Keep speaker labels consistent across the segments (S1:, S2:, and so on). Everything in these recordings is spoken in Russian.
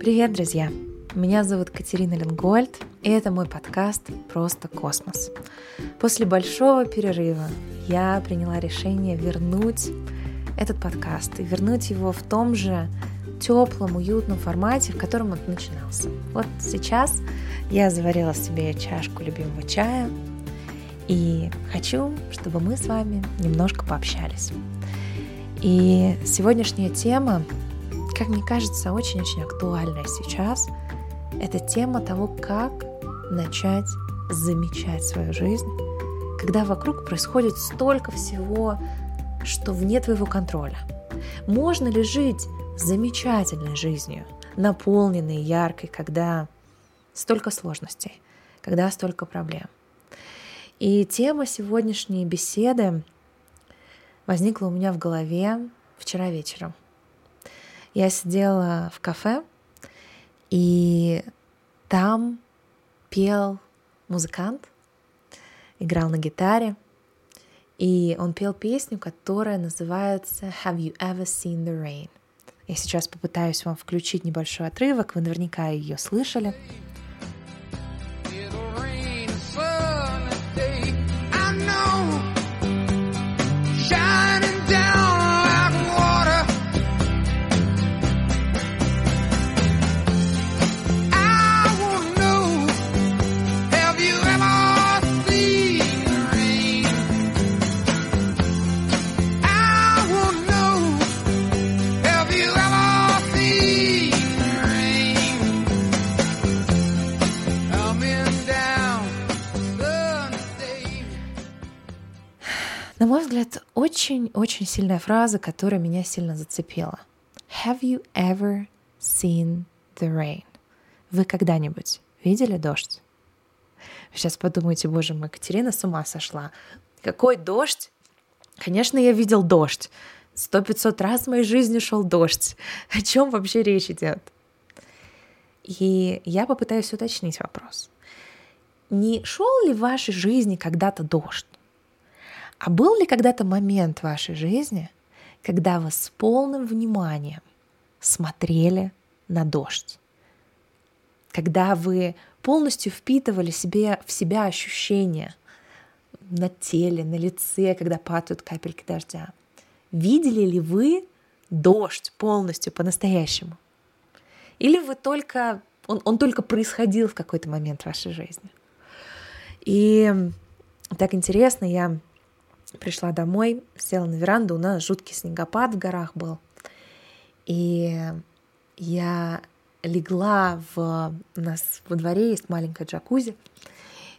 S1: Привет, друзья! Меня зовут Катерина Ленгольд, и это мой подкаст «Просто космос». После большого перерыва я приняла решение вернуть этот подкаст и вернуть его в том же теплом, уютном формате, в котором он начинался. Вот сейчас я заварила себе чашку любимого чая и хочу, чтобы мы с вами немножко пообщались. И сегодняшняя тема, как мне кажется, очень-очень актуальная сейчас. Это тема того, как начать замечать свою жизнь, когда вокруг происходит столько всего, что вне твоего контроля. Можно ли жить замечательной жизнью, наполненной, яркой, когда столько сложностей, когда столько проблем. И тема сегодняшней беседы возникла у меня в голове вчера вечером. Я сидела в кафе, и там пел музыкант, играл на гитаре, и он пел песню, которая называется «Have you ever seen the rain?» Я сейчас попытаюсь вам включить небольшой отрывок, вы наверняка ее слышали. Очень-очень сильная фраза, которая меня сильно зацепила. Have you ever seen the rain? Вы когда-нибудь видели дождь? Вы сейчас подумаете, боже мой, Катерина с ума сошла. Какой дождь? Конечно, я видел дождь. Сто пятьсот раз в моей жизни шел дождь. О чем вообще речь идет? И я попытаюсь уточнить вопрос. Не шел ли в вашей жизни когда-то дождь? А был ли когда-то момент в вашей жизни, когда вы с полным вниманием смотрели на дождь? Когда вы полностью впитывали себе, в себя ощущения на теле, на лице, когда падают капельки дождя? Видели ли вы дождь полностью по-настоящему? Или вы только, он, он только происходил в какой-то момент в вашей жизни? И так интересно, я пришла домой, села на веранду, у нас жуткий снегопад в горах был. И я легла в... У нас во дворе есть маленькая джакузи.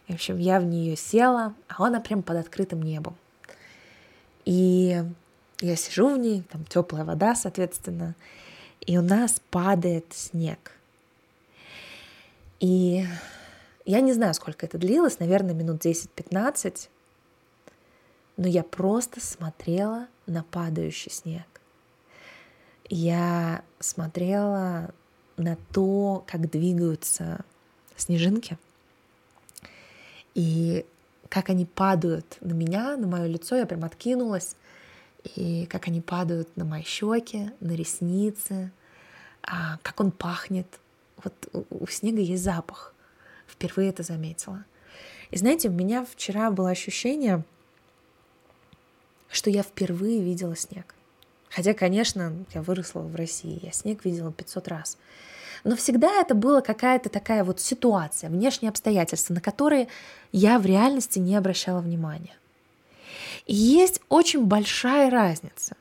S1: В общем, я в нее села, а она прям под открытым небом. И я сижу в ней, там теплая вода, соответственно, и у нас падает снег. И я не знаю, сколько это длилось, наверное, минут 10-15 но я просто смотрела на падающий снег. Я смотрела на то, как двигаются снежинки, и как они падают на меня, на мое лицо, я прям откинулась, и как они падают на мои щеки, на ресницы, а, как он пахнет. Вот у снега есть запах. Впервые это заметила. И знаете, у меня вчера было ощущение, что я впервые видела снег. Хотя, конечно, я выросла в России, я снег видела 500 раз. Но всегда это была какая-то такая вот ситуация, внешние обстоятельства, на которые я в реальности не обращала внимания. И есть очень большая разница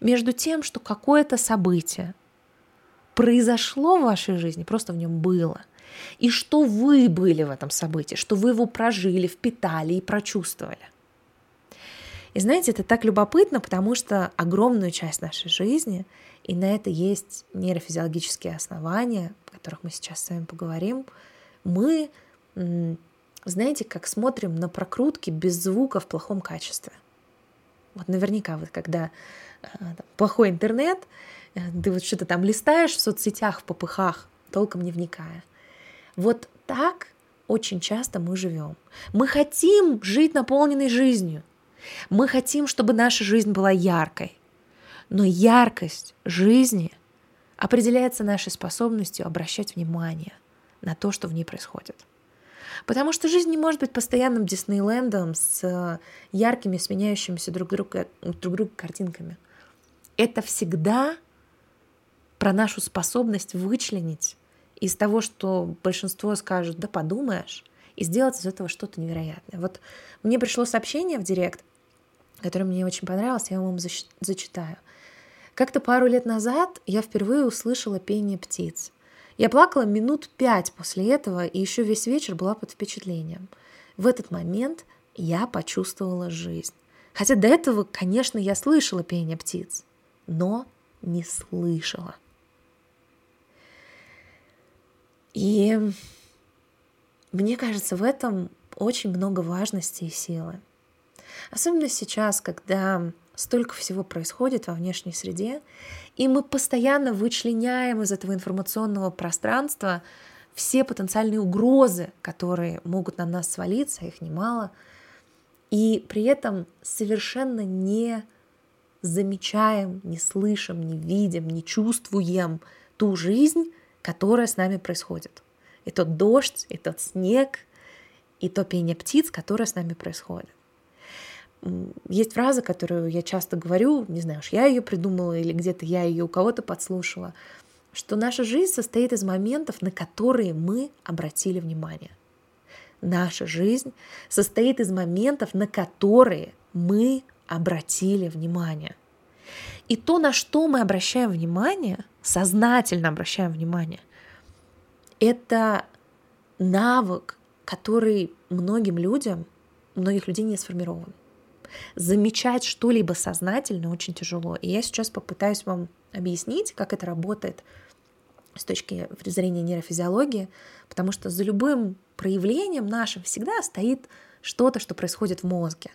S1: между тем, что какое-то событие произошло в вашей жизни, просто в нем было, и что вы были в этом событии, что вы его прожили, впитали и прочувствовали. И знаете, это так любопытно, потому что огромную часть нашей жизни, и на это есть нейрофизиологические основания, о которых мы сейчас с вами поговорим, мы, знаете, как смотрим на прокрутки без звука в плохом качестве. Вот наверняка вот когда э, там, плохой интернет, э, ты вот что-то там листаешь в соцсетях, в попыхах, толком не вникая. Вот так очень часто мы живем. Мы хотим жить наполненной жизнью, мы хотим, чтобы наша жизнь была яркой. Но яркость жизни, определяется нашей способностью обращать внимание на то, что в ней происходит. Потому что жизнь не может быть постоянным Диснейлендом с яркими, сменяющимися друг друга, друг друга картинками. Это всегда про нашу способность вычленить из того, что большинство скажут, да подумаешь, и сделать из этого что-то невероятное. Вот мне пришло сообщение в директ, которое мне очень понравилось, я вам зачитаю. Как-то пару лет назад я впервые услышала пение птиц. Я плакала минут пять после этого и еще весь вечер была под впечатлением. В этот момент я почувствовала жизнь. Хотя до этого, конечно, я слышала пение птиц, но не слышала. И мне кажется, в этом очень много важности и силы. Особенно сейчас, когда столько всего происходит во внешней среде, и мы постоянно вычленяем из этого информационного пространства все потенциальные угрозы, которые могут на нас свалиться, их немало, и при этом совершенно не замечаем, не слышим, не видим, не чувствуем ту жизнь, которая с нами происходит. И тот дождь, и тот снег, и то пение птиц, которое с нами происходит. Есть фраза, которую я часто говорю, не знаю, уж я ее придумала или где-то я ее у кого-то подслушала, что наша жизнь состоит из моментов, на которые мы обратили внимание. Наша жизнь состоит из моментов, на которые мы обратили внимание. И то, на что мы обращаем внимание, сознательно обращаем внимание, это навык, который многим людям, многих людей не сформирован замечать что-либо сознательно очень тяжело. И я сейчас попытаюсь вам объяснить, как это работает с точки зрения нейрофизиологии, потому что за любым проявлением нашим всегда стоит что-то, что происходит в мозге.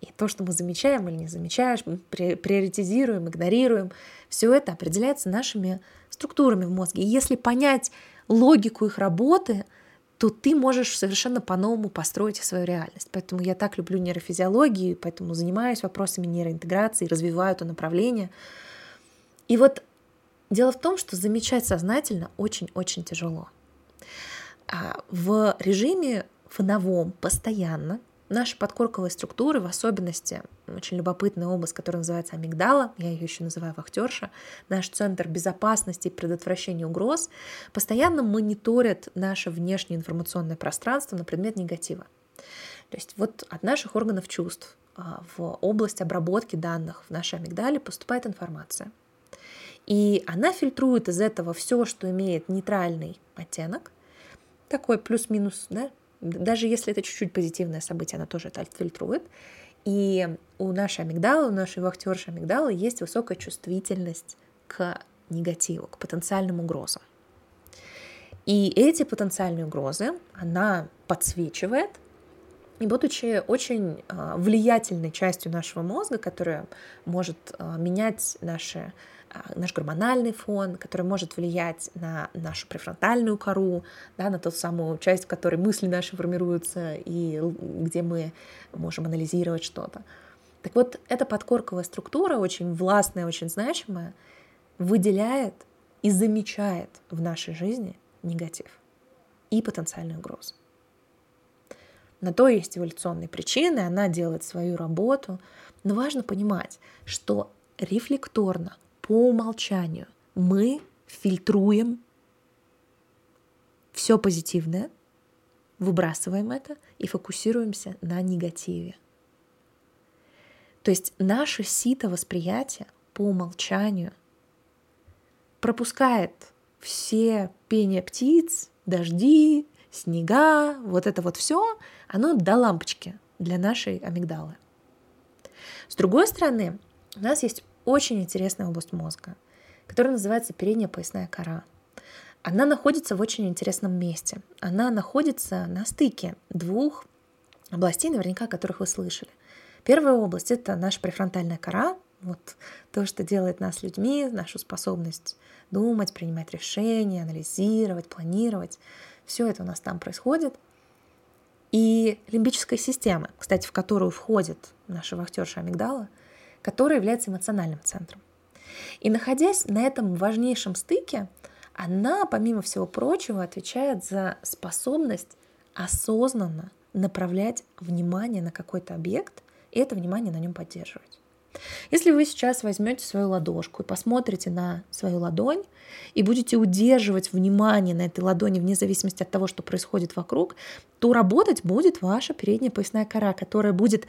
S1: И то, что мы замечаем или не замечаем, приоритизируем, игнорируем, все это определяется нашими структурами в мозге. И если понять логику их работы — то ты можешь совершенно по-новому построить свою реальность. Поэтому я так люблю нейрофизиологию, поэтому занимаюсь вопросами нейроинтеграции, развиваю это направление. И вот дело в том, что замечать сознательно очень-очень тяжело. А в режиме фоновом постоянно Наши подкорковые структуры, в особенности очень любопытная область, которая называется амигдала, я ее еще называю вахтерша, наш центр безопасности и предотвращения угроз, постоянно мониторят наше внешнее информационное пространство на предмет негатива. То есть вот от наших органов чувств а, в область обработки данных в нашей амигдале поступает информация. И она фильтрует из этого все, что имеет нейтральный оттенок, такой плюс-минус, да, даже если это чуть-чуть позитивное событие, она тоже это фильтрует. И у нашей амигдалы, у нашей вахтерши амигдалы есть высокая чувствительность к негативу, к потенциальным угрозам. И эти потенциальные угрозы она подсвечивает, и будучи очень а, влиятельной частью нашего мозга, которая может а, менять наши наш гормональный фон, который может влиять на нашу префронтальную кору, да, на ту самую часть, в которой мысли наши формируются и где мы можем анализировать что-то. Так вот, эта подкорковая структура, очень властная, очень значимая, выделяет и замечает в нашей жизни негатив и потенциальную угрозу. На то есть эволюционные причины, она делает свою работу, но важно понимать, что рефлекторно по умолчанию мы фильтруем все позитивное, выбрасываем это и фокусируемся на негативе. То есть наше сито восприятия по умолчанию пропускает все пение птиц, дожди, снега, вот это вот все, оно до лампочки для нашей амигдалы. С другой стороны, у нас есть очень интересная область мозга, которая называется передняя поясная кора. Она находится в очень интересном месте. Она находится на стыке двух областей, наверняка, о которых вы слышали. Первая область — это наша префронтальная кора, вот то, что делает нас людьми, нашу способность думать, принимать решения, анализировать, планировать. Все это у нас там происходит. И лимбическая система, кстати, в которую входит наша вахтерша амигдала — который является эмоциональным центром. И находясь на этом важнейшем стыке, она, помимо всего прочего, отвечает за способность осознанно направлять внимание на какой-то объект и это внимание на нем поддерживать. Если вы сейчас возьмете свою ладошку и посмотрите на свою ладонь и будете удерживать внимание на этой ладони вне зависимости от того, что происходит вокруг, то работать будет ваша передняя поясная кора, которая будет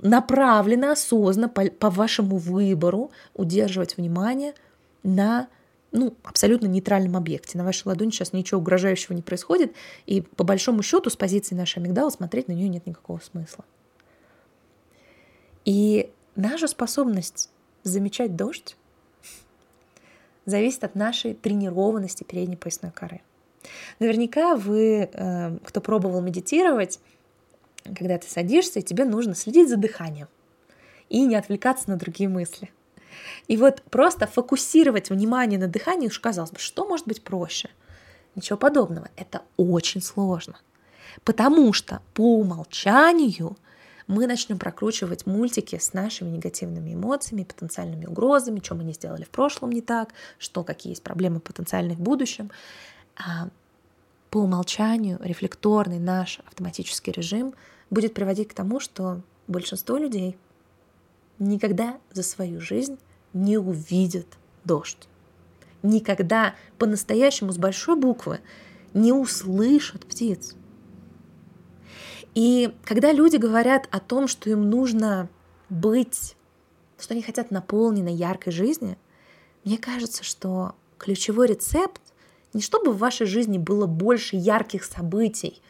S1: направлена осознанно по, по вашему выбору удерживать внимание на ну, абсолютно нейтральном объекте. На вашей ладони сейчас ничего угрожающего не происходит, и по большому счету с позиции нашей амигдалы смотреть на нее нет никакого смысла. И Наша способность замечать дождь зависит от нашей тренированности передней поясной коры. Наверняка вы, э, кто пробовал медитировать, когда ты садишься, тебе нужно следить за дыханием и не отвлекаться на другие мысли. И вот просто фокусировать внимание на дыхании, уж казалось бы, что может быть проще? Ничего подобного. Это очень сложно. Потому что по умолчанию мы начнем прокручивать мультики с нашими негативными эмоциями, потенциальными угрозами, что мы не сделали в прошлом не так, что какие есть проблемы потенциальные в будущем. А по умолчанию рефлекторный наш автоматический режим будет приводить к тому, что большинство людей никогда за свою жизнь не увидят дождь. Никогда по-настоящему с большой буквы не услышат птиц. И когда люди говорят о том, что им нужно быть, что они хотят наполненной яркой жизни, мне кажется, что ключевой рецепт не чтобы в вашей жизни было больше ярких событий,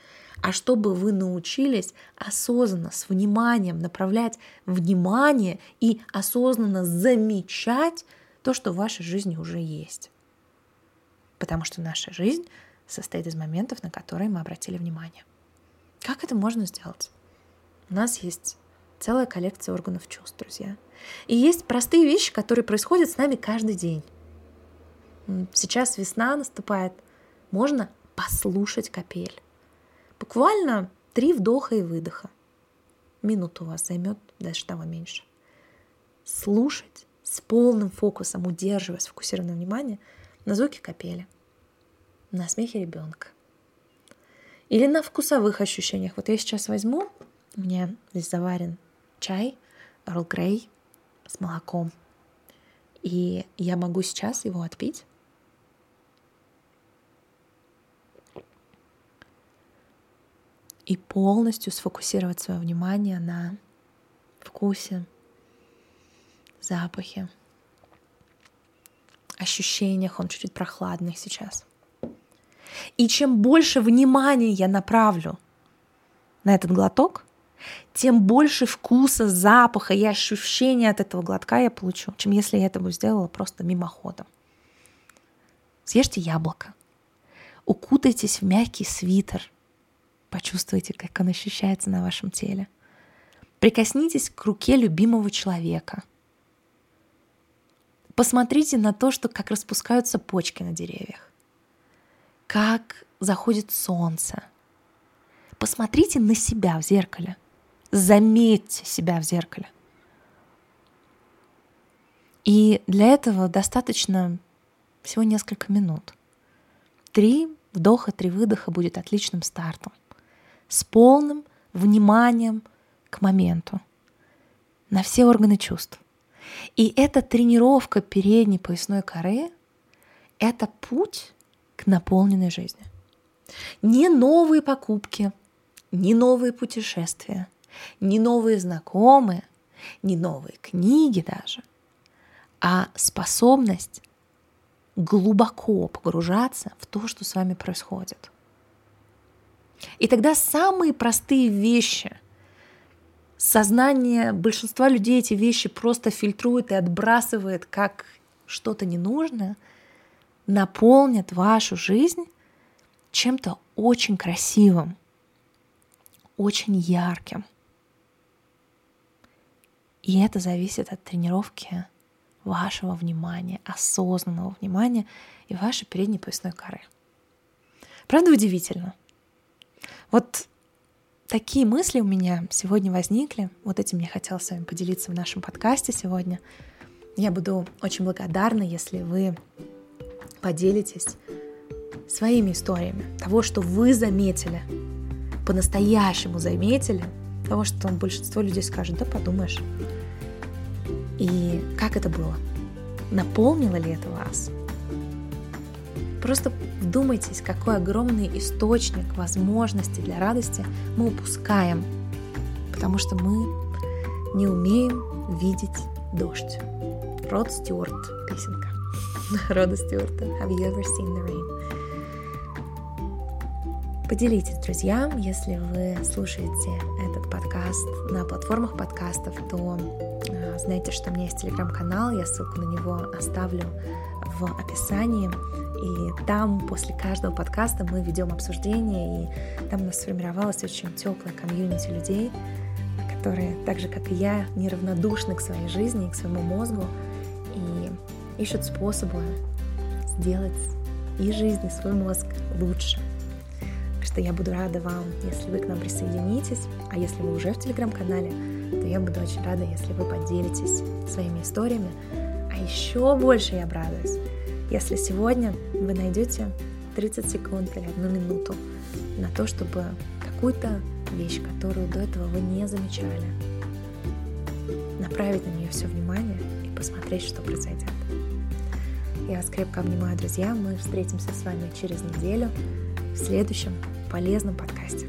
S1: а чтобы вы научились осознанно, с вниманием направлять внимание и осознанно замечать то, что в вашей жизни уже есть. Потому что наша жизнь состоит из моментов, на которые мы обратили внимание. Как это можно сделать? У нас есть целая коллекция органов чувств, друзья. И есть простые вещи, которые происходят с нами каждый день. Сейчас весна наступает. Можно послушать капель. Буквально три вдоха и выдоха. Минуту у вас займет, даже того меньше. Слушать с полным фокусом, удерживая сфокусированное внимание на звуке капели, на смехе ребенка, или на вкусовых ощущениях. Вот я сейчас возьму, у меня здесь заварен чай, Earl Grey с молоком. И я могу сейчас его отпить. И полностью сфокусировать свое внимание на вкусе, запахе, ощущениях. Он чуть-чуть прохладный сейчас. И чем больше внимания я направлю на этот глоток, тем больше вкуса, запаха и ощущения от этого глотка я получу, чем если я это бы сделала просто мимоходом. Съешьте яблоко, укутайтесь в мягкий свитер, почувствуйте, как он ощущается на вашем теле. Прикоснитесь к руке любимого человека. Посмотрите на то, что как распускаются почки на деревьях как заходит солнце. Посмотрите на себя в зеркале. Заметьте себя в зеркале. И для этого достаточно всего несколько минут. Три вдоха, три выдоха будет отличным стартом. С полным вниманием к моменту. На все органы чувств. И эта тренировка передней поясной коры — это путь к наполненной жизни. Не новые покупки, не новые путешествия, не новые знакомые, не новые книги даже, а способность глубоко погружаться в то, что с вами происходит. И тогда самые простые вещи, сознание большинства людей эти вещи просто фильтрует и отбрасывает как что-то ненужное – наполнят вашу жизнь чем-то очень красивым, очень ярким. И это зависит от тренировки вашего внимания, осознанного внимания и вашей передней поясной коры. Правда удивительно? Вот такие мысли у меня сегодня возникли. Вот этим я хотела с вами поделиться в нашем подкасте сегодня. Я буду очень благодарна, если вы поделитесь своими историями того, что вы заметили, по-настоящему заметили, того, что большинство людей скажет, да подумаешь. И как это было? Наполнило ли это вас? Просто вдумайтесь, какой огромный источник возможностей для радости мы упускаем, потому что мы не умеем видеть дождь. Род Стюарт, песенка. Рода Стюарта. Have you ever seen the rain? Поделитесь, друзья, если вы слушаете этот подкаст на платформах подкастов, то э, знаете, что у меня есть телеграм-канал, я ссылку на него оставлю в описании. И там после каждого подкаста мы ведем обсуждение, и там у нас сформировалась очень теплая комьюнити людей, которые, так же как и я, неравнодушны к своей жизни и к своему мозгу, ищут способы сделать и жизнь, и свой мозг лучше. Что я буду рада вам, если вы к нам присоединитесь, а если вы уже в телеграм-канале, то я буду очень рада, если вы поделитесь своими историями, а еще больше я обрадуюсь, если сегодня вы найдете 30 секунд или одну минуту на то, чтобы какую-то вещь, которую до этого вы не замечали, направить на нее все внимание и посмотреть, что произойдет. Я вас крепко обнимаю, друзья. Мы встретимся с вами через неделю в следующем полезном подкасте.